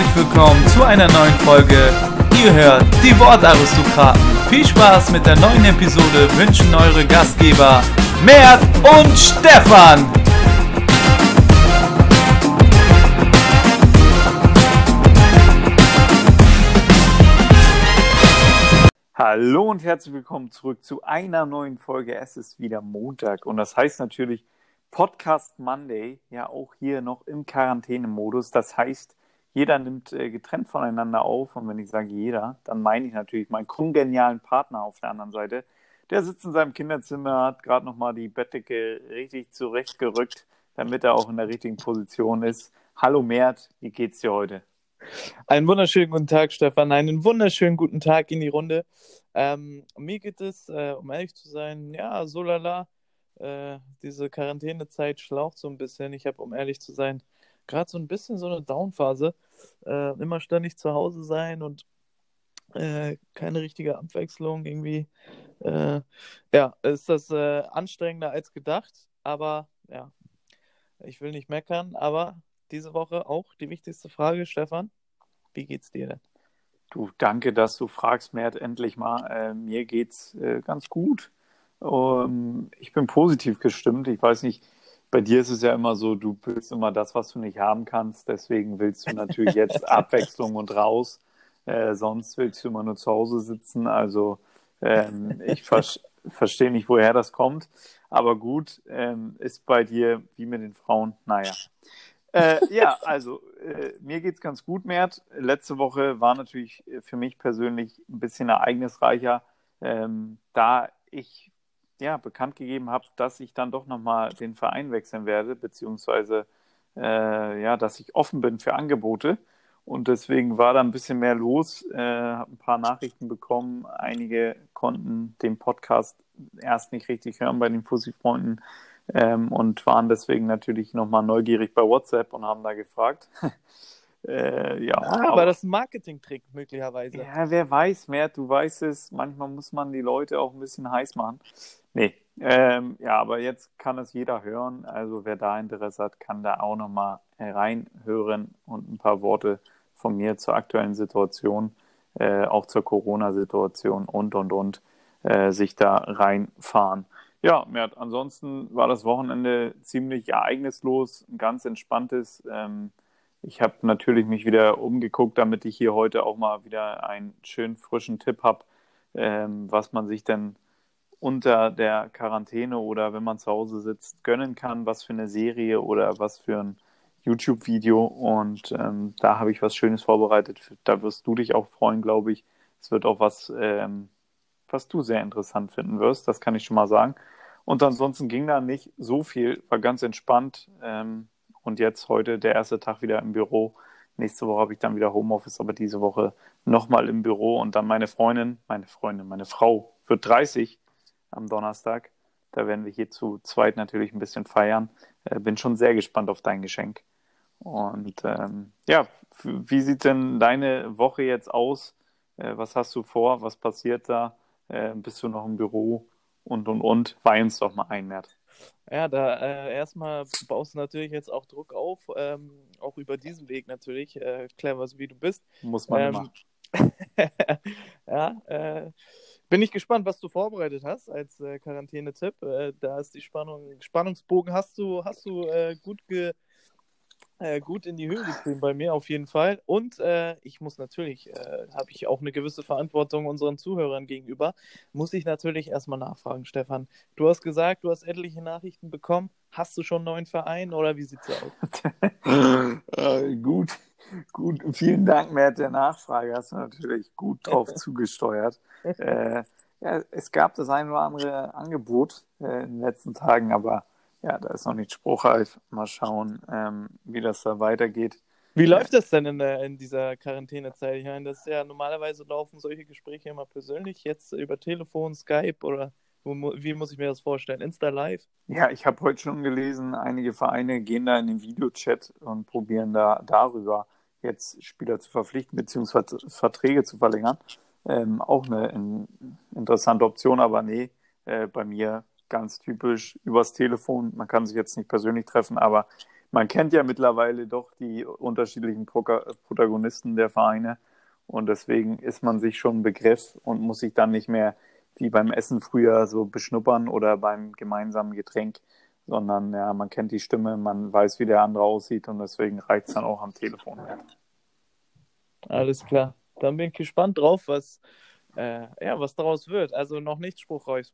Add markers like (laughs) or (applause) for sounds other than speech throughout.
herzlich willkommen zu einer neuen Folge. Ihr hört die Wortaristokraten. Viel Spaß mit der neuen Episode wünschen eure Gastgeber Mert und Stefan. Hallo und herzlich willkommen zurück zu einer neuen Folge. Es ist wieder Montag und das heißt natürlich Podcast Monday, ja auch hier noch im Quarantänemodus. Das heißt, jeder nimmt äh, getrennt voneinander auf und wenn ich sage jeder, dann meine ich natürlich meinen kongenialen Partner auf der anderen Seite. Der sitzt in seinem Kinderzimmer, hat gerade nochmal die Bettdecke richtig zurechtgerückt, damit er auch in der richtigen Position ist. Hallo Mert, wie geht's dir heute? Einen wunderschönen guten Tag, Stefan. Einen wunderschönen guten Tag in die Runde. Ähm, mir geht es, äh, um ehrlich zu sein, ja, so lala. Äh, diese Quarantänezeit schlaucht so ein bisschen. Ich habe, um ehrlich zu sein, gerade so ein bisschen so eine Downphase. Äh, immer ständig zu Hause sein und äh, keine richtige Abwechslung irgendwie. Äh, ja, ist das äh, anstrengender als gedacht, aber ja, ich will nicht meckern, aber diese Woche auch die wichtigste Frage, Stefan. Wie geht's dir denn? Du, danke, dass du fragst, Mert, endlich mal. Äh, mir geht's äh, ganz gut. Um, ich bin positiv gestimmt. Ich weiß nicht, bei dir ist es ja immer so, du willst immer das, was du nicht haben kannst. Deswegen willst du natürlich jetzt (laughs) Abwechslung und raus. Äh, sonst willst du immer nur zu Hause sitzen. Also ähm, ich ver (laughs) verstehe nicht, woher das kommt. Aber gut, ähm, ist bei dir wie mit den Frauen. Naja. Äh, ja, also äh, mir es ganz gut, Mert. Letzte Woche war natürlich für mich persönlich ein bisschen ereignisreicher, ähm, da ich ja bekannt gegeben habe, dass ich dann doch nochmal den Verein wechseln werde, beziehungsweise äh, ja, dass ich offen bin für Angebote. Und deswegen war da ein bisschen mehr los, äh, habe ein paar Nachrichten bekommen. Einige konnten den Podcast erst nicht richtig hören bei den Fussi-Freunden ähm, und waren deswegen natürlich nochmal neugierig bei WhatsApp und haben da gefragt. (laughs) äh, ja, ah, aber das ist ein Marketing-Trick möglicherweise. Ja, wer weiß mehr, du weißt es, manchmal muss man die Leute auch ein bisschen heiß machen. Nee, ähm, ja, aber jetzt kann es jeder hören. Also wer da Interesse hat, kann da auch nochmal reinhören und ein paar Worte von mir zur aktuellen Situation, äh, auch zur Corona-Situation und, und, und, äh, sich da reinfahren. Ja, Mert, ansonsten war das Wochenende ziemlich ereignislos, ein ganz entspanntes. Ähm, ich habe natürlich mich wieder umgeguckt, damit ich hier heute auch mal wieder einen schönen frischen Tipp habe, ähm, was man sich denn unter der Quarantäne oder wenn man zu Hause sitzt gönnen kann, was für eine Serie oder was für ein YouTube-Video. Und ähm, da habe ich was Schönes vorbereitet. Da wirst du dich auch freuen, glaube ich. Es wird auch was ähm, was du sehr interessant finden wirst, das kann ich schon mal sagen. Und ansonsten ging da nicht so viel, war ganz entspannt. Ähm, und jetzt heute der erste Tag wieder im Büro. Nächste Woche habe ich dann wieder Homeoffice, aber diese Woche nochmal im Büro. Und dann meine Freundin, meine Freundin, meine Frau wird 30 am Donnerstag. Da werden wir hier zu zweit natürlich ein bisschen feiern. Äh, bin schon sehr gespannt auf dein Geschenk. Und ähm, ja, wie sieht denn deine Woche jetzt aus? Äh, was hast du vor? Was passiert da? äh, bist du noch im Büro und und und. Weih uns doch mal ein, Mert. Ja, da äh, erstmal baust du natürlich jetzt auch Druck auf, ähm, auch über diesen Weg natürlich, äh, clever so wie du bist. Muss man ähm, immer. (laughs) ja, äh, bin ich gespannt, was du vorbereitet hast als äh, Quarantäne-Tipp. Äh, da ist die Spannung, Spannungsbogen hast du, hast du äh, gut ge äh, gut in die Höhe getrieben bei mir auf jeden Fall. Und äh, ich muss natürlich, äh, habe ich auch eine gewisse Verantwortung unseren Zuhörern gegenüber, muss ich natürlich erstmal nachfragen, Stefan. Du hast gesagt, du hast etliche Nachrichten bekommen. Hast du schon einen neuen Verein oder wie sieht es aus? (laughs) Gut, gut. Vielen Dank, Mert, der Nachfrage. Hast du natürlich gut drauf (laughs) zugesteuert. Äh, ja, es gab das ein oder andere Angebot äh, in den letzten Tagen, aber ja, da ist noch nicht spruchreif. Mal schauen, ähm, wie das da weitergeht. Wie läuft das denn in, der, in dieser Quarantänezeit? Ich meine, das ist ja normalerweise laufen solche Gespräche immer persönlich, jetzt über Telefon, Skype oder wie muss ich mir das vorstellen? Insta Live? Ja, ich habe heute schon gelesen, einige Vereine gehen da in den Videochat und probieren da darüber jetzt Spieler zu verpflichten bzw. Verträge zu verlängern. Ähm, auch eine in, interessante Option, aber nee, äh, bei mir ganz typisch übers Telefon. Man kann sich jetzt nicht persönlich treffen, aber man kennt ja mittlerweile doch die unterschiedlichen Protagonisten der Vereine und deswegen ist man sich schon Begriff und muss sich dann nicht mehr wie beim Essen früher so beschnuppern oder beim gemeinsamen Getränk, sondern ja, man kennt die Stimme, man weiß, wie der andere aussieht und deswegen reicht es dann auch am Telefon. Alles klar. Dann bin ich gespannt drauf, was, äh, ja, was daraus wird. Also noch nichts spruchreif.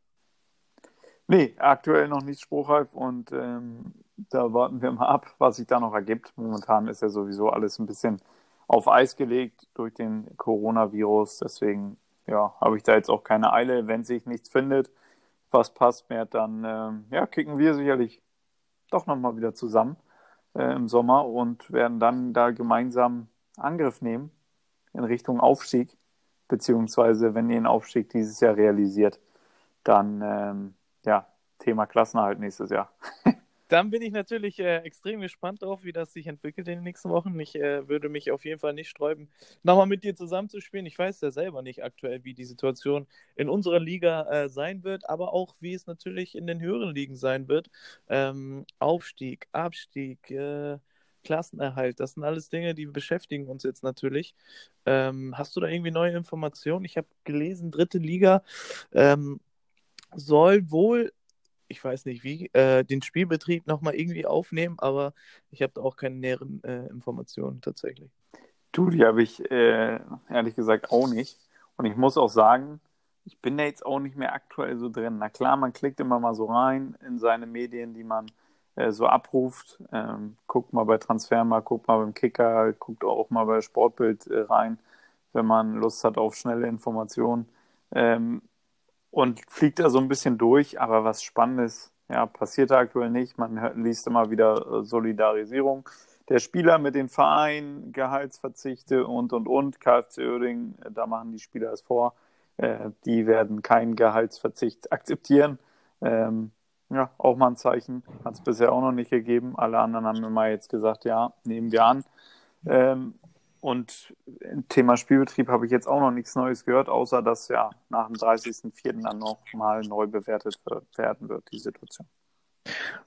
Nee, aktuell noch nicht spruchreif und ähm, da warten wir mal ab, was sich da noch ergibt. Momentan ist ja sowieso alles ein bisschen auf Eis gelegt durch den Coronavirus. Deswegen ja, habe ich da jetzt auch keine Eile. Wenn sich nichts findet, was passt mehr, dann ähm, ja, kicken wir sicherlich doch nochmal wieder zusammen äh, im Sommer und werden dann da gemeinsam Angriff nehmen in Richtung Aufstieg. Beziehungsweise, wenn ihr den Aufstieg dieses Jahr realisiert, dann ähm, ja, Thema Klassenerhalt nächstes Jahr. Dann bin ich natürlich äh, extrem gespannt drauf, wie das sich entwickelt in den nächsten Wochen. Ich äh, würde mich auf jeden Fall nicht sträuben, nochmal mit dir zusammenzuspielen. Ich weiß ja selber nicht aktuell, wie die Situation in unserer Liga äh, sein wird, aber auch, wie es natürlich in den höheren Ligen sein wird. Ähm, Aufstieg, Abstieg, äh, Klassenerhalt, das sind alles Dinge, die beschäftigen uns jetzt natürlich. Ähm, hast du da irgendwie neue Informationen? Ich habe gelesen, dritte Liga ähm, soll wohl ich weiß nicht wie, äh, den Spielbetrieb nochmal irgendwie aufnehmen, aber ich habe da auch keine näheren äh, Informationen tatsächlich. Du, die habe ich äh, ehrlich gesagt auch nicht. Und ich muss auch sagen, ich bin da jetzt auch nicht mehr aktuell so drin. Na klar, man klickt immer mal so rein in seine Medien, die man äh, so abruft. Ähm, guckt mal bei Transfermarkt, guckt mal beim Kicker, guckt auch mal bei Sportbild äh, rein, wenn man Lust hat auf schnelle Informationen. Ähm, und fliegt da so ein bisschen durch, aber was Spannendes ja, passiert da aktuell nicht. Man hört, liest immer wieder äh, Solidarisierung der Spieler mit den Vereinen, Gehaltsverzichte und und und. KfC Oerding, äh, da machen die Spieler es vor. Äh, die werden keinen Gehaltsverzicht akzeptieren. Ähm, ja, auch mal ein Zeichen. Hat es bisher auch noch nicht gegeben. Alle anderen haben immer jetzt gesagt, ja, nehmen wir an. Ähm, und im Thema Spielbetrieb habe ich jetzt auch noch nichts Neues gehört, außer dass ja nach dem 30.04. dann nochmal neu bewertet werden wird, die Situation.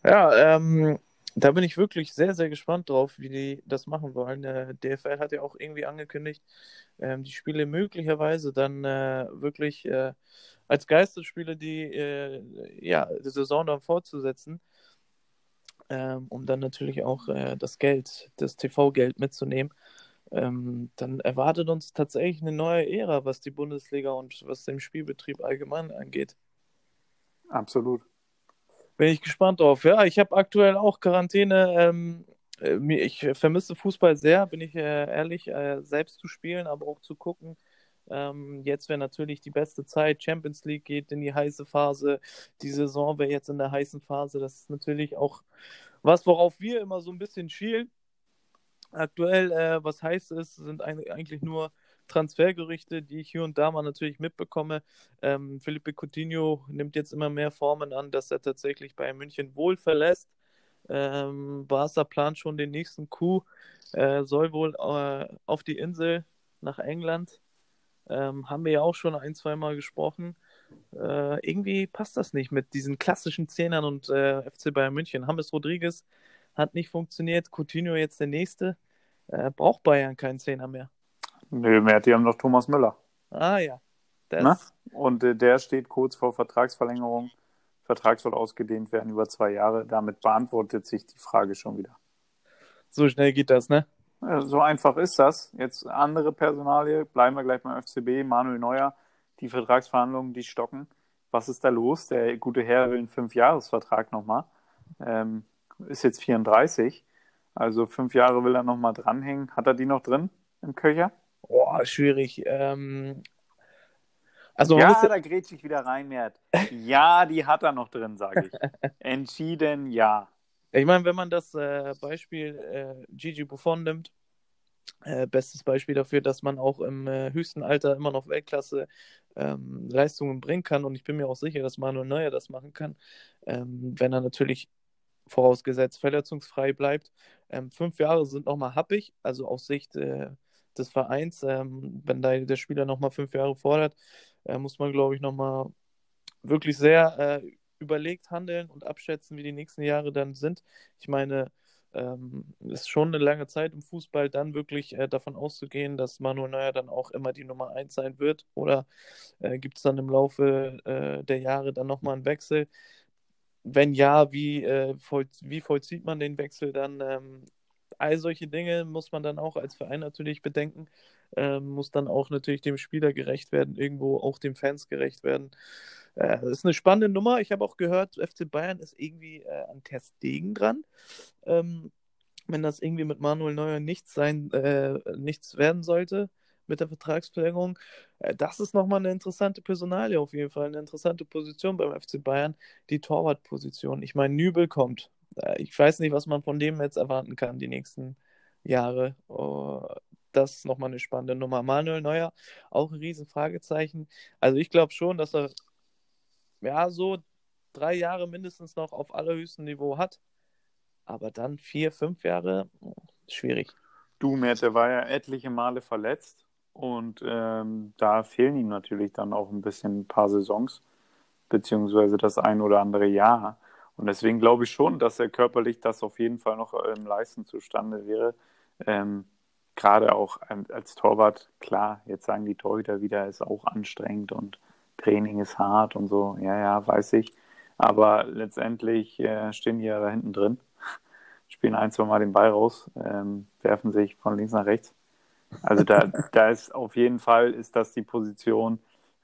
Ja, ähm, da bin ich wirklich sehr, sehr gespannt drauf, wie die das machen wollen. Der DFL hat ja auch irgendwie angekündigt, ähm, die Spiele möglicherweise dann äh, wirklich äh, als Geistesspiele die, äh, ja, die Saison dann fortzusetzen, ähm, um dann natürlich auch äh, das Geld, das TV-Geld mitzunehmen ähm, dann erwartet uns tatsächlich eine neue Ära, was die Bundesliga und was den Spielbetrieb allgemein angeht. Absolut. Bin ich gespannt drauf. Ja, ich habe aktuell auch Quarantäne. Ähm, äh, ich vermisse Fußball sehr, bin ich äh, ehrlich, äh, selbst zu spielen, aber auch zu gucken. Ähm, jetzt wäre natürlich die beste Zeit. Champions League geht in die heiße Phase. Die Saison wäre jetzt in der heißen Phase. Das ist natürlich auch was, worauf wir immer so ein bisschen schielen. Aktuell, äh, was heißt es, sind eigentlich nur Transfergerüchte, die ich hier und da mal natürlich mitbekomme. Ähm, Felipe Coutinho nimmt jetzt immer mehr Formen an, dass er tatsächlich bei München wohl verlässt. Ähm, Barca plant schon den nächsten Coup, äh, soll wohl äh, auf die Insel nach England. Ähm, haben wir ja auch schon ein, zwei Mal gesprochen. Äh, irgendwie passt das nicht mit diesen klassischen Zehnern und äh, FC Bayern München. James Rodriguez hat nicht funktioniert. Coutinho jetzt der nächste. Äh, braucht Bayern keinen Zehner mehr. Nö, mehr, die haben noch Thomas Müller. Ah ja. Das... Und äh, der steht kurz vor Vertragsverlängerung. Vertrag soll ausgedehnt werden über zwei Jahre. Damit beantwortet sich die Frage schon wieder. So schnell geht das, ne? So einfach ist das. Jetzt andere Personalie, bleiben wir gleich beim FCB, Manuel Neuer, die Vertragsverhandlungen, die stocken. Was ist da los? Der gute Herr will einen Fünfjahresvertrag nochmal. Ähm, ist jetzt 34. Also fünf Jahre will er nochmal dranhängen. Hat er die noch drin im Köcher? Boah, schwierig. Ähm, also ja, muss... da grätsche ich wieder rein, Mert. Ja, die hat er noch drin, sage ich. (laughs) Entschieden ja. Ich meine, wenn man das äh, Beispiel äh, Gigi Buffon nimmt, äh, bestes Beispiel dafür, dass man auch im äh, höchsten Alter immer noch Weltklasse ähm, Leistungen bringen kann. Und ich bin mir auch sicher, dass Manuel Neuer das machen kann, ähm, wenn er natürlich vorausgesetzt verletzungsfrei bleibt. Ähm, fünf Jahre sind nochmal happig, also aus Sicht äh, des Vereins. Ähm, wenn da der Spieler nochmal fünf Jahre fordert, äh, muss man, glaube ich, nochmal wirklich sehr äh, überlegt handeln und abschätzen, wie die nächsten Jahre dann sind. Ich meine, Ähm, ist schon eine lange Zeit im Fußball, dann wirklich äh, davon auszugehen, dass Manuel Neuer dann auch immer die Nummer 1 sein wird? Oder äh, gibt es dann im Laufe äh, der Jahre dann nochmal einen Wechsel? Wenn ja, wie, äh, voll, wie vollzieht man den Wechsel dann? Ähm, all solche Dinge muss man dann auch als Verein natürlich bedenken, ähm, muss dann auch natürlich dem Spieler gerecht werden, irgendwo auch den Fans gerecht werden. Äh, das ist eine spannende Nummer. Ich habe auch gehört, FC Bayern ist irgendwie äh, an Test Degen dran. Ähm, wenn das irgendwie mit Manuel Neuer nichts sein, äh, nichts werden sollte mit der Vertragsverlängerung, äh, das ist nochmal eine interessante Personalie auf jeden Fall, eine interessante Position beim FC Bayern, die Torwartposition. Ich meine, Nübel kommt. Äh, ich weiß nicht, was man von dem jetzt erwarten kann, die nächsten Jahre. Oh, das ist nochmal eine spannende Nummer. Manuel Neuer, auch ein Riesenfragezeichen. Also ich glaube schon, dass er ja so drei Jahre mindestens noch auf allerhöchstem Niveau hat. Aber dann vier, fünf Jahre, schwierig. Du, Mert, der war ja etliche Male verletzt und ähm, da fehlen ihm natürlich dann auch ein bisschen ein paar Saisons, beziehungsweise das ein oder andere Jahr. Und deswegen glaube ich schon, dass er körperlich das auf jeden Fall noch im Leisten zustande wäre. Ähm, Gerade auch als Torwart, klar, jetzt sagen die Torhüter wieder, ist auch anstrengend und Training ist hart und so. Ja, ja, weiß ich. Aber letztendlich äh, stehen die ja da hinten drin, (laughs) spielen ein, zwei Mal den Ball raus, ähm, werfen sich von links nach rechts. Also da, da ist auf jeden Fall ist das die Position,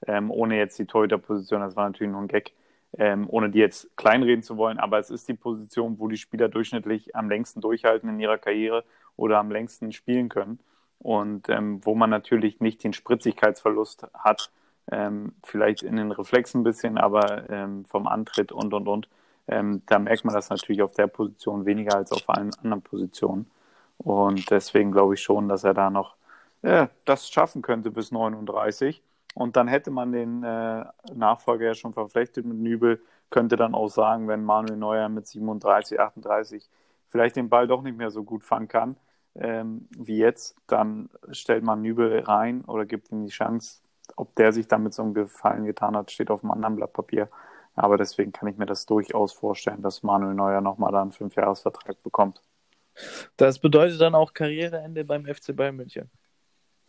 ähm, ohne jetzt die Torhüter-Position, das war natürlich nur ein Gag, ähm, ohne die jetzt kleinreden zu wollen, aber es ist die Position, wo die Spieler durchschnittlich am längsten durchhalten in ihrer Karriere oder am längsten spielen können und ähm, wo man natürlich nicht den Spritzigkeitsverlust hat, ähm, vielleicht in den Reflexen ein bisschen, aber ähm, vom Antritt und und und. Ähm, da merkt man das natürlich auf der Position weniger als auf allen anderen Positionen. Und deswegen glaube ich schon, dass er da noch äh, das schaffen könnte bis 39. Und dann hätte man den äh, Nachfolger ja schon verflechtet mit Nübel, könnte dann auch sagen, wenn Manuel Neuer mit 37, 38 vielleicht den Ball doch nicht mehr so gut fangen kann ähm, wie jetzt, dann stellt man Nübel rein oder gibt ihm die Chance. Ob der sich damit so einen Gefallen getan hat, steht auf einem anderen Blatt Papier. Aber deswegen kann ich mir das durchaus vorstellen, dass Manuel Neuer nochmal da einen Fünfjahresvertrag bekommt. Das bedeutet dann auch Karriereende beim FC Bayern München.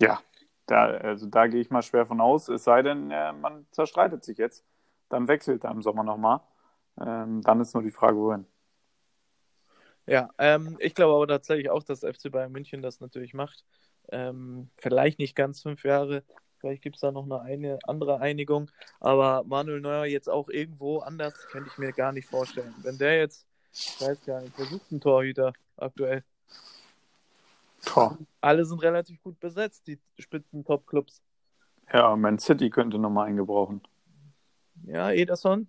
Ja, da, also da gehe ich mal schwer von aus, es sei denn, äh, man zerstreitet sich jetzt. Dann wechselt er im Sommer nochmal. Ähm, dann ist nur die Frage, wohin. Ja, ähm, ich glaube aber tatsächlich auch, dass FC Bayern München das natürlich macht. Ähm, vielleicht nicht ganz fünf Jahre, vielleicht gibt es da noch eine, eine andere Einigung, aber Manuel Neuer jetzt auch irgendwo anders, könnte ich mir gar nicht vorstellen. Wenn der jetzt, ich weiß gar nicht, versucht ein Torhüter aktuell. Boah. Alle sind relativ gut besetzt, die Spitzen-Top-Clubs. Ja, Man City könnte nochmal eingebrauchen. Ja, Ederson?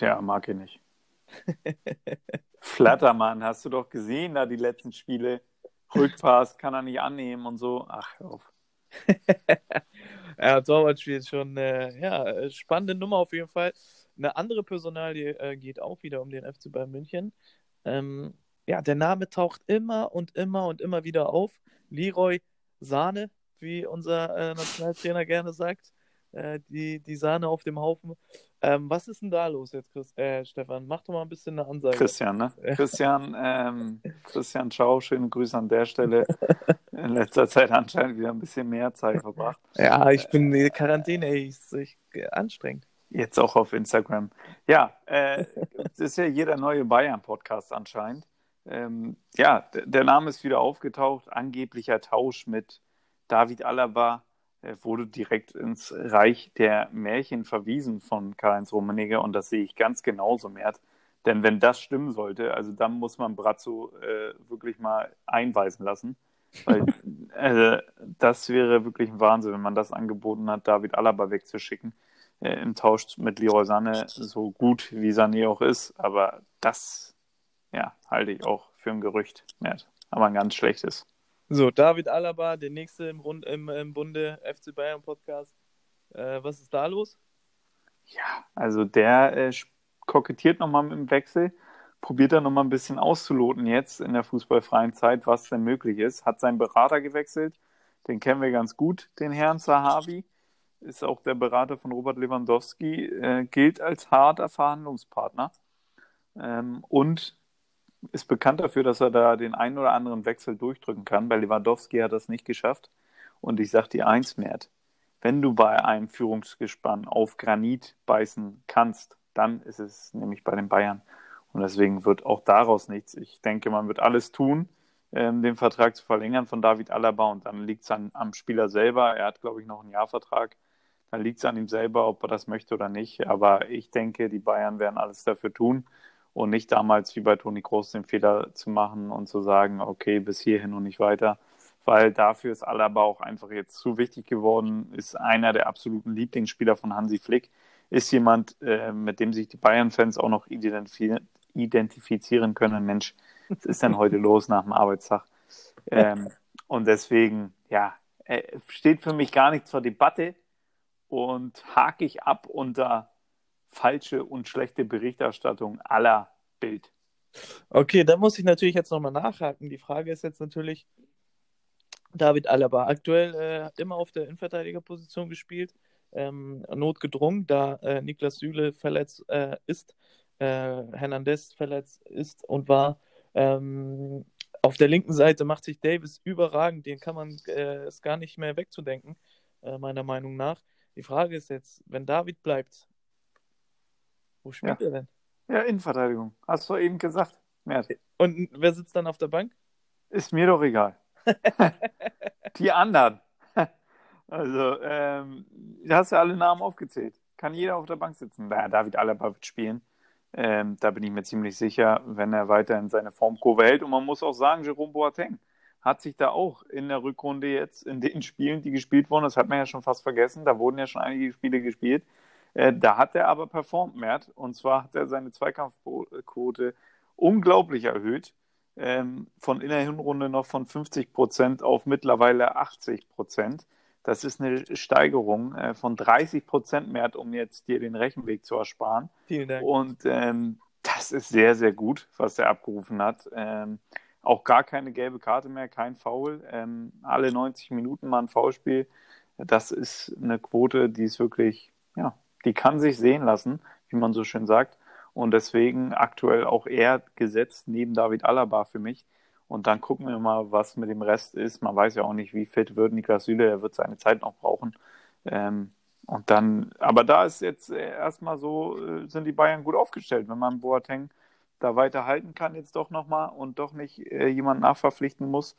Ja, mag ich nicht. (laughs) Flattermann, hast du doch gesehen, da die letzten Spiele. Rückpass kann er nicht annehmen und so. Ach, hör auf. (laughs) ja, Torwart spielt schon, äh, ja, spannende Nummer auf jeden Fall. Eine andere Personalie äh, geht auch wieder um den FC Bayern München. Ähm, ja, der Name taucht immer und immer und immer wieder auf. Leroy Sahne, wie unser äh, Nationaltrainer gerne sagt. Äh, die, die Sahne auf dem Haufen. Ähm, was ist denn da los jetzt, Chris, äh, Stefan? Mach doch mal ein bisschen eine Ansage. Christian, ne? (laughs) Christian, ähm, Christian Schau, schöne Grüße an der Stelle. (laughs) In letzter Zeit anscheinend wieder ein bisschen mehr Zeit verbracht. Ja, ich bin in Quarantäne, ey, ist echt anstrengend. Jetzt auch auf Instagram. Ja, äh, ist ja jeder neue Bayern-Podcast anscheinend. Ähm, ja, der Name ist wieder aufgetaucht. Angeblicher Tausch mit David Alaba wurde direkt ins Reich der Märchen verwiesen von Karl-Heinz Rummenigge und das sehe ich ganz genauso, Mert. Denn wenn das stimmen sollte, also dann muss man Brazzo äh, wirklich mal einweisen lassen. Weil äh, das wäre wirklich ein Wahnsinn, wenn man das angeboten hat, David Alaba wegzuschicken. Äh, Im Tausch mit Leroy Sané, so gut wie Sané auch ist. Aber das, ja, halte ich auch für ein Gerücht, Mert. Aber ein ganz schlechtes. So, David Alaba, der nächste im, Rund, im, im Bunde FC Bayern Podcast. Äh, was ist da los? Ja, also der äh, kokettiert nochmal mit dem Wechsel, probiert er nochmal ein bisschen auszuloten jetzt in der fußballfreien Zeit, was denn möglich ist. Hat seinen Berater gewechselt, den kennen wir ganz gut, den Herrn Zahavi. Ist auch der Berater von Robert Lewandowski, äh, gilt als harter Verhandlungspartner. Ähm, und ist bekannt dafür, dass er da den einen oder anderen Wechsel durchdrücken kann. Bei Lewandowski hat er das nicht geschafft. Und ich sage dir eins, Mert, wenn du bei einem Führungsgespann auf Granit beißen kannst, dann ist es nämlich bei den Bayern. Und deswegen wird auch daraus nichts. Ich denke, man wird alles tun, ähm, den Vertrag zu verlängern von David Alaba. Und dann liegt es am Spieler selber. Er hat, glaube ich, noch einen Jahrvertrag. Dann liegt es an ihm selber, ob er das möchte oder nicht. Aber ich denke, die Bayern werden alles dafür tun und nicht damals wie bei Toni Groß den Fehler zu machen und zu sagen, okay, bis hierhin und nicht weiter. Weil dafür ist Alaba auch einfach jetzt zu wichtig geworden, ist einer der absoluten Lieblingsspieler von Hansi Flick, ist jemand, äh, mit dem sich die Bayern-Fans auch noch identifizieren können. Mensch, was ist denn heute los nach dem Arbeitstag? (laughs) Ähm, und deswegen, ja, äh, steht für mich gar nicht zur Debatte und hake ich ab unter falsche und schlechte Berichterstattung aller Bild. Okay, da muss ich natürlich jetzt nochmal nachhaken. Die Frage ist jetzt natürlich, David Alaba aktuell äh, immer auf der Innenverteidigerposition gespielt, ähm, notgedrungen, da äh, Niklas Süle verletzt äh, ist, äh, Hernandez verletzt ist und war. Ähm, auf der linken Seite macht sich Davis überragend, den kann man äh, es gar nicht mehr wegzudenken, äh, meiner Meinung nach. Die Frage ist jetzt, wenn David bleibt, wo spielt ja. er denn? Ja, Innenverteidigung. Hast du eben gesagt. Mert. Und wer sitzt dann auf der Bank? Ist mir doch egal. (laughs) Die anderen. Also, ähm, du hast ja alle Namen aufgezählt. Kann jeder auf der Bank sitzen. Naja, David Alaba wird spielen. Ähm, da bin ich mir ziemlich sicher, wenn er weiterhin seine Formkurve hält. Und man muss auch sagen, Jerome Boateng hat sich da auch in der Rückrunde jetzt, in den (laughs) Spielen, die gespielt wurden, das hat man ja schon fast vergessen, da wurden ja schon einige Spiele gespielt, äh, da hat er aber performt, Mert. Und zwar hat er seine Zweikampfquote unglaublich erhöht. Ähm, von in der Hinrunde noch von 50 Prozent auf mittlerweile 80 Prozent. Das ist eine Steigerung äh, von 30 Prozent mehr, um jetzt dir den Rechenweg zu ersparen. Vielen Dank. Und ähm, das ist sehr, sehr gut, was er abgerufen hat. Ähm, auch gar keine gelbe Karte mehr, kein Foul. Ähm, alle 90 Minuten mal ein Foulspiel. Das ist eine Quote, die ist wirklich, ja, die kann sich sehen lassen, wie man so schön sagt. Und deswegen aktuell auch er gesetzt neben David Alaba für mich. Und dann gucken wir mal, was mit dem Rest ist. Man weiß ja auch nicht, wie fit wird Niklas Süle. Er wird seine Zeit noch brauchen. Ähm, und dann, aber da ist jetzt erstmal so, äh, sind die Bayern gut aufgestellt, wenn man Boateng da weiter halten kann jetzt doch nochmal und doch nicht äh, jemand nachverpflichten muss.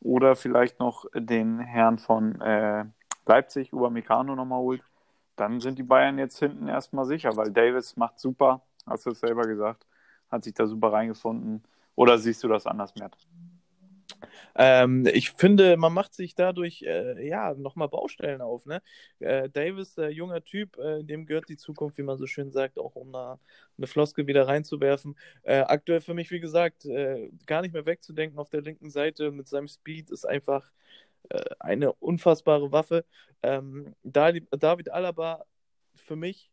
Oder vielleicht noch den Herrn von äh, Leipzig, Upamecano nochmal holt. Dann sind die Bayern jetzt hinten erstmal sicher, weil Davis macht super Hast du es selber gesagt? Hat sich da super reingefunden? Oder siehst du das anders, Mert? Ähm, ich finde, man macht sich dadurch äh, ja nochmal Baustellen auf. Ne? Äh, Davis, der junger Typ, äh, dem gehört die Zukunft, wie man so schön sagt, auch um eine, eine Floske wieder reinzuwerfen. Äh, aktuell für mich, wie gesagt, äh, gar nicht mehr wegzudenken auf der linken Seite mit seinem Speed ist einfach äh, eine unfassbare Waffe. Ähm, David Alaba für mich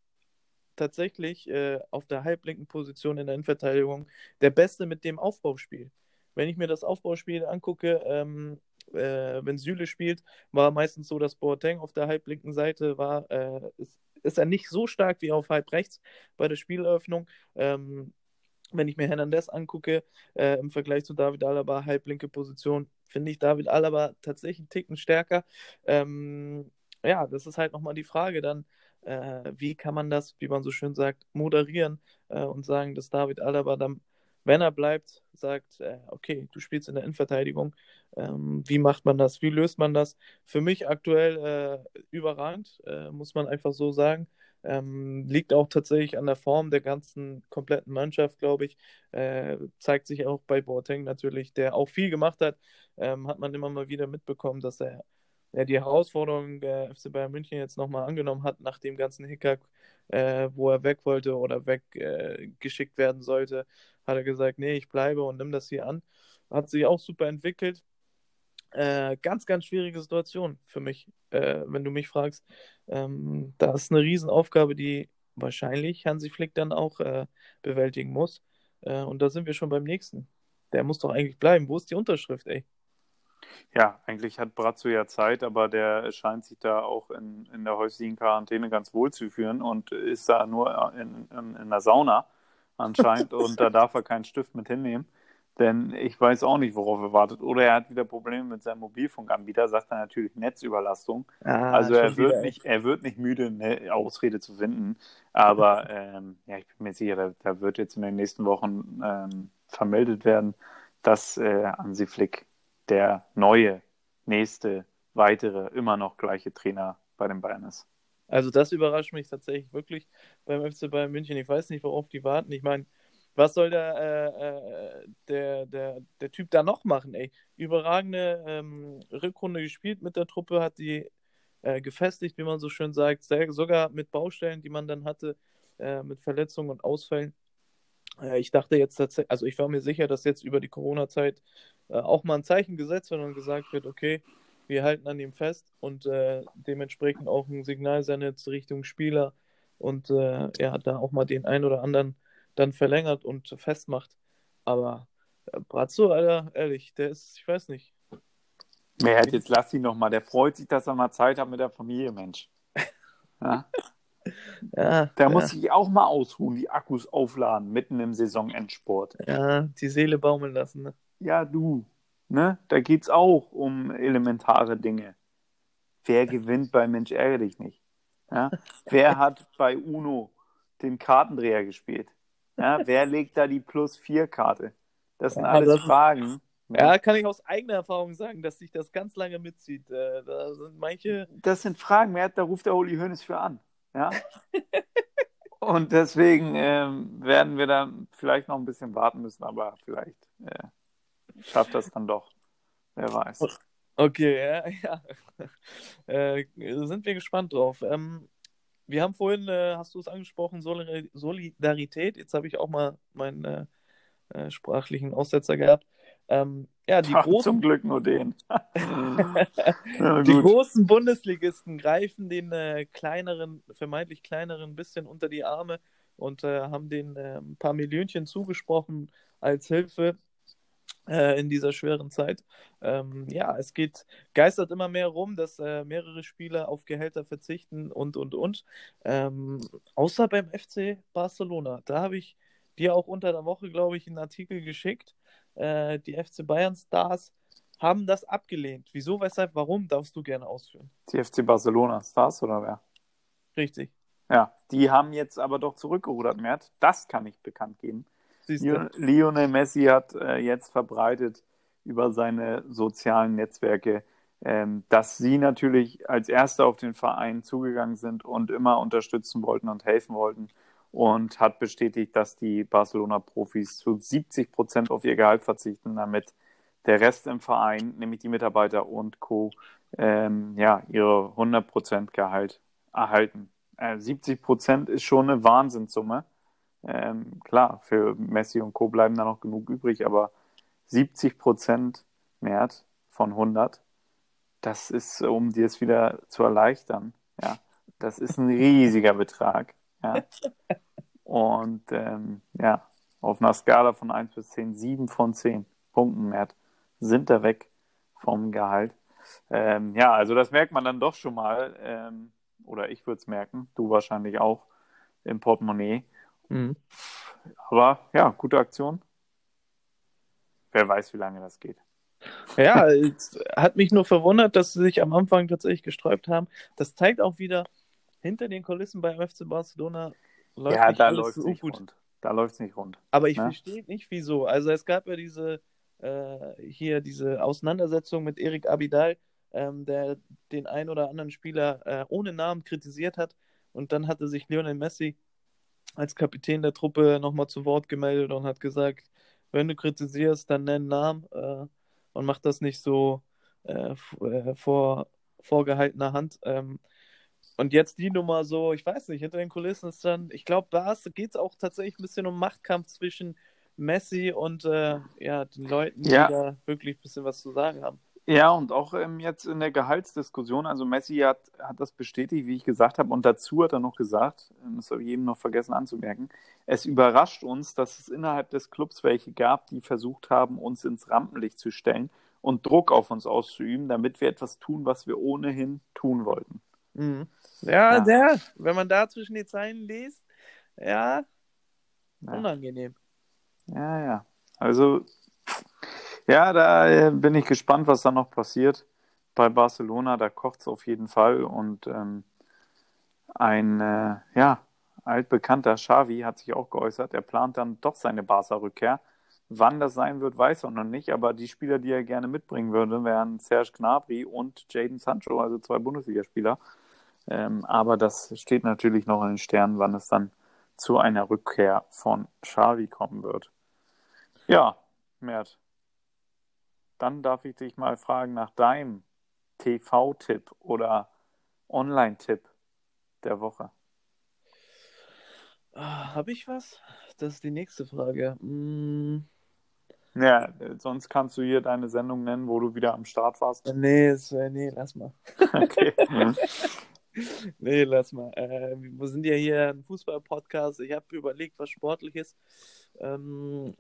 tatsächlich äh, auf der halblinken Position in der Innenverteidigung der Beste mit dem Aufbauspiel. Wenn ich mir das Aufbauspiel angucke, ähm, äh, wenn Süle spielt, war meistens so, dass Boateng auf der halblinken Seite war. Äh, ist, ist, er nicht so stark wie auf halb rechts bei der Spieleröffnung. Ähm, wenn ich mir Hernandez angucke, äh, im Vergleich zu David Alaba, halblinke Position, finde ich David Alaba tatsächlich einen Ticken stärker. Ähm, ja, das ist halt nochmal die Frage dann, äh, wie kann man das, wie man so schön sagt, moderieren äh, und sagen, dass David Alaba dann, wenn er bleibt, sagt, äh, okay, du spielst in der Innenverteidigung. Ähm, wie macht man das? Wie löst man das? Für mich aktuell äh, überragend, äh, muss man einfach so sagen. Ähm, liegt auch tatsächlich an der Form der ganzen kompletten Mannschaft, glaube ich. Äh, zeigt sich auch bei Boateng natürlich, der auch viel gemacht hat. Ähm, hat man immer mal wieder mitbekommen, dass er er die Herausforderung der FC Bayern München jetzt nochmal angenommen hat, nach dem ganzen Hickhack, äh, wo er weg wollte oder weggeschickt äh, werden sollte, hat er gesagt, nee, ich bleibe und nimm das hier an. Hat sich auch super entwickelt. Äh, ganz, ganz schwierige Situation für mich, äh, wenn du mich fragst. Ähm, da ist eine Riesenaufgabe, die wahrscheinlich Hansi Flick dann auch äh, bewältigen muss. Äh, und da sind wir schon beim nächsten. Der muss doch eigentlich bleiben. Wo ist die Unterschrift, ey? Ja, eigentlich hat Brazzo ja Zeit, aber der scheint sich da auch in, in der häuslichen Quarantäne ganz wohl zu führen und ist da nur in, in, in der Sauna anscheinend und da darf er keinen Stift mit hinnehmen. Denn ich weiß auch nicht, worauf er wartet. Oder er hat wieder Probleme mit seinem Mobilfunkanbieter, sagt er natürlich Netzüberlastung. Ah, also er wird, wieder. nicht, er wird nicht müde, eine Ausrede zu finden. Aber (laughs) ähm, ja, ich bin mir sicher, da, da wird jetzt in den nächsten Wochen ähm, vermeldet werden, dass äh, Hansi Flick der neue, nächste, weitere, immer noch gleiche Trainer bei den Bayern ist. Also das überrascht mich tatsächlich wirklich beim FC Bayern München. Ich weiß nicht, worauf die warten. Ich meine, was soll der, äh, äh, der, der, der Typ da noch machen, ey? Überragende ähm, Rückrunde gespielt mit der Truppe, hat die äh, gefestigt, wie man so schön sagt, sehr, sogar mit Baustellen, die man dann hatte, äh, mit Verletzungen und Ausfällen. Äh, ich dachte jetzt tatsächlich, also ich war mir sicher, dass jetzt über die Corona-Zeit äh, auch mal ein Zeichen gesetzt wird und gesagt wird, okay, wir halten an ihm fest und äh, dementsprechend auch ein Signal sendet Richtung Spieler und äh, er hat da auch mal den einen oder anderen dann verlängert und festmacht. Aber äh, Brazzo, Alter, ehrlich, der ist, ich weiß nicht. Wer hat jetzt lass ihn noch mal, der freut sich, dass er mal Zeit hat mit der Familie, Mensch. (laughs) Ja? Ja, Der ja, muss sich auch mal ausruhen, die Akkus aufladen, mitten im Saisonendsport. ja, die Seele baumeln lassen. Ne? Ja, du, ne? Da geht's auch um elementare Dinge. Wer gewinnt bei Mensch ärgere dich nicht? Ja? Wer hat bei Uno den Kartendreher gespielt? Ja? Wer legt da die Plus-4-Karte? Das sind Ja, alles das Fragen. Ja, kann ich aus eigener Erfahrung sagen, dass sich das ganz lange mitzieht. Äh, da sind manche. Das sind Fragen, da ruft der Uli Hoeneß für an. Ja? (laughs) Und deswegen ähm, werden wir dann vielleicht noch ein bisschen warten müssen, aber vielleicht äh, schafft das dann doch. Wer weiß. Okay, ja, (laughs) ja. Äh, sind wir gespannt drauf. Ähm, wir haben vorhin, äh, hast du es angesprochen, Solidar- Solidarität. Jetzt habe ich auch mal meinen äh, äh, sprachlichen Aussetzer gehabt. Ähm, ja, die (laughs) Ach, großen, Zum Glück nur den. (laughs) ja, die großen Bundesligisten greifen den äh, kleineren, vermeintlich kleineren ein bisschen unter die Arme und äh, haben äh, ein paar Millionchen zugesprochen als Hilfe äh, in dieser schweren Zeit. Ähm, ja, es geht, geistert immer mehr rum, dass äh, mehrere Spieler auf Gehälter verzichten und, und, und. Ähm, außer beim FC Barcelona. Da habe ich dir auch unter der Woche, glaube ich, einen Artikel geschickt. Äh, die FC Bayern Stars haben das abgelehnt. Wieso, weshalb, warum, darfst du gerne ausführen. Die FC Barcelona Stars oder wer? Richtig. Ja, die haben jetzt aber doch zurückgerudert, Mert. Das kann ich bekannt geben. Lionel Messi hat äh, jetzt verbreitet über seine sozialen Netzwerke, ähm, dass sie natürlich als Erste auf den Verein zugegangen sind und immer unterstützen wollten und helfen wollten und hat bestätigt, dass die Barcelona-Profis zu 70 Prozent auf ihr Gehalt verzichten, damit der Rest im Verein, nämlich die Mitarbeiter und Co., ähm, ja, ihre 100 Prozent Gehalt erhalten. Äh, 70 Prozent ist schon eine Wahnsinnssumme. Ähm, klar, für Messi und Co. bleiben da noch genug übrig, aber 70 Prozent Wert von 100, das ist, um dir es wieder zu erleichtern, ja, das ist ein riesiger Betrag, ja. Und ähm, ja, auf einer Skala von 1 bis 10, 7 von 10 Punkten Wert sind da weg vom Gehalt. Ähm, ja, also das merkt man dann doch schon mal, ähm, oder ich würde es merken, du wahrscheinlich auch im Portemonnaie. Mhm. Aber ja, gute Aktion. Wer weiß, wie lange das geht. Ja, es hat mich nur verwundert, dass sie sich am Anfang tatsächlich gesträubt haben. Das zeigt auch wieder, hinter den Kulissen beim FC Barcelona läuft ja, nicht da alles so nicht gut. rund. Da läuft es nicht rund. Aber ich Ne? verstehe nicht, wieso. Also es gab ja diese äh, hier diese Auseinandersetzung mit Erik Abidal, ähm, der den ein oder anderen Spieler äh, ohne Namen kritisiert hat. Und dann hatte sich Lionel Messi als Kapitän der Truppe nochmal zu Wort gemeldet und hat gesagt, wenn du kritisierst, dann nenn Namen äh, und mach das nicht so äh, äh, vor vorgehaltener Hand. Ähm, und jetzt die Nummer so, ich weiß nicht, hinter den Kulissen ist dann, ich glaube, da geht es auch tatsächlich ein bisschen um Machtkampf zwischen Messi und äh, ja, den Leuten, die Ja. da wirklich ein bisschen was zu sagen haben. Ja, und auch ähm, jetzt in der Gehaltsdiskussion, also Messi hat, hat das bestätigt, wie ich gesagt habe, und dazu hat er noch gesagt, ähm, das habe ich eben noch vergessen anzumerken, es überrascht uns, dass es innerhalb des Clubs welche gab, die versucht haben, uns ins Rampenlicht zu stellen und Druck auf uns auszuüben, damit wir etwas tun, was wir ohnehin tun wollten. Mhm. Ja, Ja. der, wenn man da zwischen die Zeilen liest, ja, Ja. unangenehm. Ja, ja. Also Ja, da äh, bin ich gespannt, was da noch passiert bei Barcelona. Da kocht es auf jeden Fall. Und ähm, ein äh, ja, altbekannter Xavi hat sich auch geäußert. Er plant dann doch seine Barca-Rückkehr. Wann das sein wird, weiß er noch nicht. Aber die Spieler, die er gerne mitbringen würde, wären Serge Gnabry und Jaden Sancho, also zwei Bundesligaspieler. Ähm, aber das steht natürlich noch in den Sternen, wann es dann zu einer Rückkehr von Xavi kommen wird. Ja, Mert, dann darf ich dich mal fragen nach deinem TV-Tipp oder Online-Tipp der Woche. Ah, Habe ich was? Das ist die nächste Frage. Mm, Ja, sonst kannst du hier deine Sendung nennen, wo du wieder am Start warst. nee, äh, nee, lass mal. (laughs) Okay. (laughs) Nee, lass mal. Äh, wir sind ja hier ein Fußball-Podcast. Ich habe überlegt, was Sportliches. Ähm,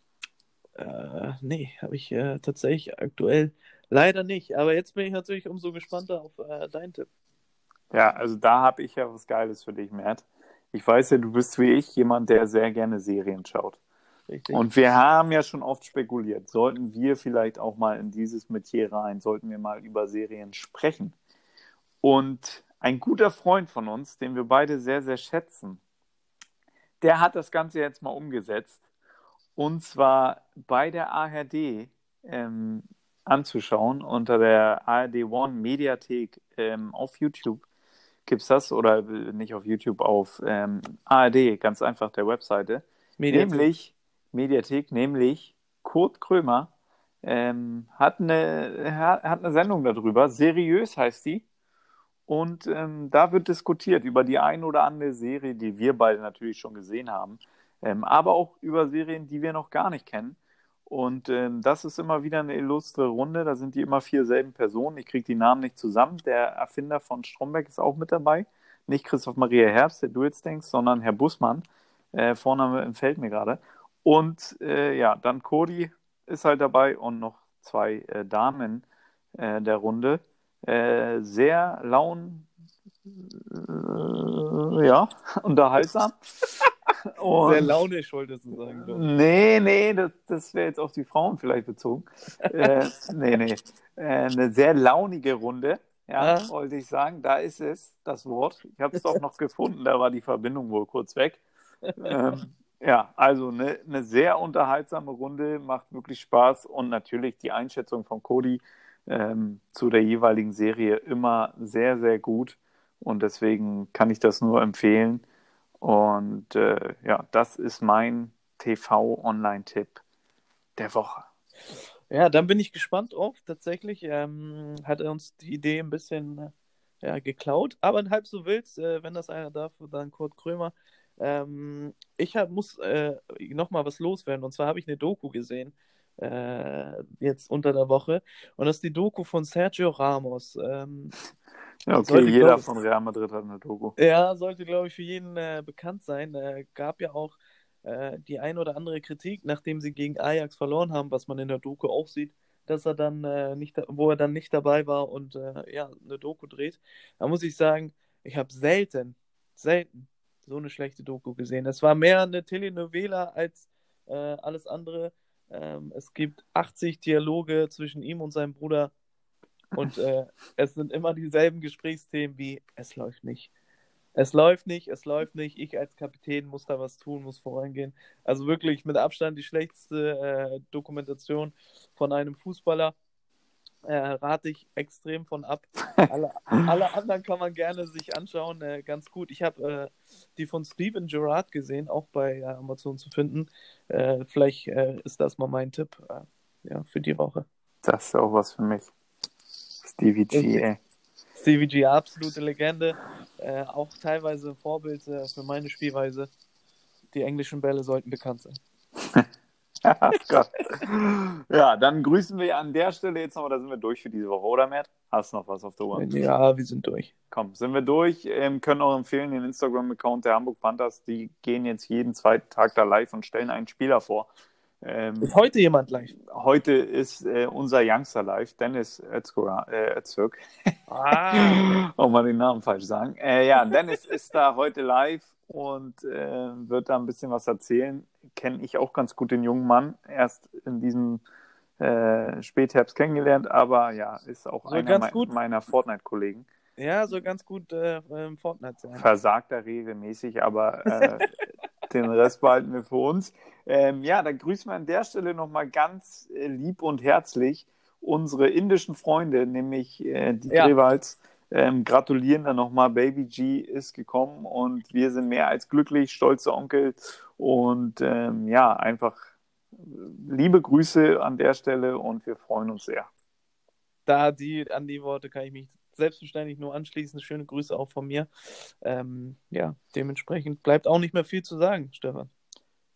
äh, nee, habe ich äh, tatsächlich aktuell leider nicht. Aber jetzt bin ich natürlich umso gespannter auf äh, deinen Tipp. Ja, also da habe ich ja was Geiles für dich, Mert. Ich weiß ja, du bist wie ich jemand, der sehr gerne Serien schaut. Richtig? Und wir haben ja schon oft spekuliert, sollten wir vielleicht auch mal in dieses Metier rein, sollten wir mal über Serien sprechen. Und ein guter Freund von uns, den wir beide sehr, sehr schätzen, der hat das Ganze jetzt mal umgesetzt. Und zwar bei der ARD ähm, anzuschauen, unter der ARD One Mediathek ähm, auf YouTube gibt es das, oder nicht auf YouTube, auf ähm, ARD, ganz einfach der Webseite. Mediathek. Nämlich, Mediathek, nämlich Kurt Krömer ähm, hat, eine, hat hat eine Sendung darüber. Seriös heißt die. Und ähm, da wird diskutiert über die ein oder andere Serie, die wir beide natürlich schon gesehen haben, ähm, aber auch über Serien, die wir noch gar nicht kennen. Und ähm, das ist immer wieder eine illustre Runde. Da sind die immer vier selben Personen. Ich kriege die Namen nicht zusammen. Der Erfinder von Stromberg ist auch mit dabei. Nicht Christoph Maria Herbst, der du jetzt denkst, sondern Herr Bussmann. Äh, Vorname entfällt mir gerade. Und äh, ja, dann Cody ist halt dabei und noch zwei äh, Damen äh, der Runde. Äh, sehr laun, äh, ja, (laughs) unterhaltsam. (laughs) Und- Sehr launisch, wolltest du sagen. ich. Nee, nee, das, das wäre jetzt auf die Frauen vielleicht bezogen. äh, nee, nee. Äh, eine sehr launige Runde, ja, Ah. wollte ich sagen. Da ist es, das Wort. Ich habe es auch noch gefunden, da war die Verbindung wohl kurz weg. Ähm, ja, also eine, eine sehr unterhaltsame Runde, macht wirklich Spaß und natürlich die Einschätzung von Cody ähm, zu der jeweiligen Serie immer sehr, sehr gut und deswegen kann ich das nur empfehlen. Und äh, ja, das ist mein TV-Online-Tipp der Woche. Ja, dann bin ich gespannt auch. Tatsächlich ähm, hat er uns die Idee ein bisschen äh, ja, geklaut, aber halb so wild, äh, wenn das einer darf, dann Kurt Krömer. Ähm, ich hab, muss äh, nochmal was loswerden und zwar habe ich eine Doku gesehen, äh, jetzt unter der Woche und das ist die Doku von Sergio Ramos. Ähm, Ja, okay, Sollte, jeder ich. von Real Madrid hat eine Doku. Ja, sollte, glaube ich, für jeden äh, bekannt sein. Äh, gab ja auch äh, die ein oder andere Kritik, nachdem sie gegen Ajax verloren haben, was man in der Doku auch sieht, dass er dann äh, nicht, wo er dann nicht dabei war und äh, ja, eine Doku dreht. Da muss ich sagen, ich habe selten, selten so eine schlechte Doku gesehen. Es war mehr eine Telenovela als äh, alles andere. Ähm, es gibt 80 Dialoge zwischen ihm und seinem Bruder und äh, es sind immer dieselben Gesprächsthemen wie es läuft nicht. Es läuft nicht, es läuft nicht. Ich als Kapitän muss da was tun, muss vorangehen. Also wirklich mit Abstand die schlechteste äh, Dokumentation von einem Fußballer. Äh, rate ich extrem von ab. Alle, alle anderen kann man gerne sich anschauen, äh, ganz gut. Ich habe äh, die von Steven Gerrard gesehen, auch bei äh, Amazon zu finden. Äh, vielleicht ist das mal mein Tipp ja, für die Woche. Das ist auch was für mich. Stevie G, ey. Stevie G, absolute Legende. Äh, auch teilweise Vorbild äh, für meine Spielweise. Die englischen Bälle sollten bekannt sein. (laughs) Ja, dann grüßen wir an der Stelle jetzt noch, da sind wir durch für diese Woche, oder Matt? Hast du noch was auf der Uhr? Ja, wir sind durch. Komm, sind wir durch. Ähm, können auch empfehlen, den Instagram-Account der Hamburg Panthers. Die gehen jetzt jeden zweiten Tag da live und stellen einen Spieler vor. Ähm, Ist heute jemand live? heute ist äh, unser Youngster live, Dennis Özgura, äh. Ah, (laughs) Auch mal den Namen falsch sagen. Äh, ja, Dennis (laughs) ist da heute live und äh, wird da ein bisschen was erzählen. Kenne ich auch ganz gut den jungen Mann. Erst in diesem äh, Spätherbst kennengelernt, aber ja, ist auch So einer ganz mei gut. meiner Fortnite-Kollegen. Ja, so ganz gut äh, Fortnite sein. Versagt er regelmäßig, aber äh, (laughs) den Rest behalten wir für uns. Ähm, ja, dann grüßen wir an der Stelle nochmal ganz äh, lieb und herzlich unsere indischen Freunde, nämlich äh, die Ja. Ähm, gratulieren dann nochmal. Baby G ist gekommen und wir sind mehr als glücklich, stolze Onkel. Und ähm, ja, einfach äh, liebe Grüße an der Stelle und wir freuen uns sehr. Da die, an die Worte kann ich mich selbstverständlich nur anschließen. Schöne Grüße auch von mir. Ähm, ja, dementsprechend bleibt auch nicht mehr viel zu sagen, Stefan.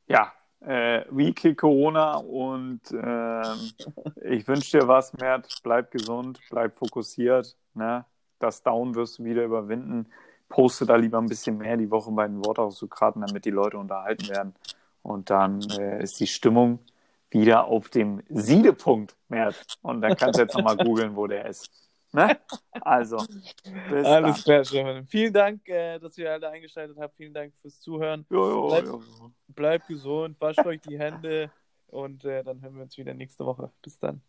Ja, äh, wie kill Corona und ähm, (laughs) ich wünsche dir was, Mert. Bleib gesund, bleib fokussiert. Ne? Das Down wirst du wieder überwinden. Poste da lieber ein bisschen mehr die Woche bei den Wortausokraten, damit die Leute unterhalten werden. Und dann äh, ist die Stimmung wieder auf dem Siedepunkt, Mert. Und dann kannst du jetzt nochmal (laughs) googeln, wo der ist. Ne? Also, bis Alles klar, Stefan. Vielen Dank, äh, dass ihr alle eingeschaltet habt. Vielen Dank fürs Zuhören. Jo, jo, Bleib- jo. Bleibt gesund, wascht euch die Hände und äh, dann hören wir uns wieder nächste Woche. Bis dann.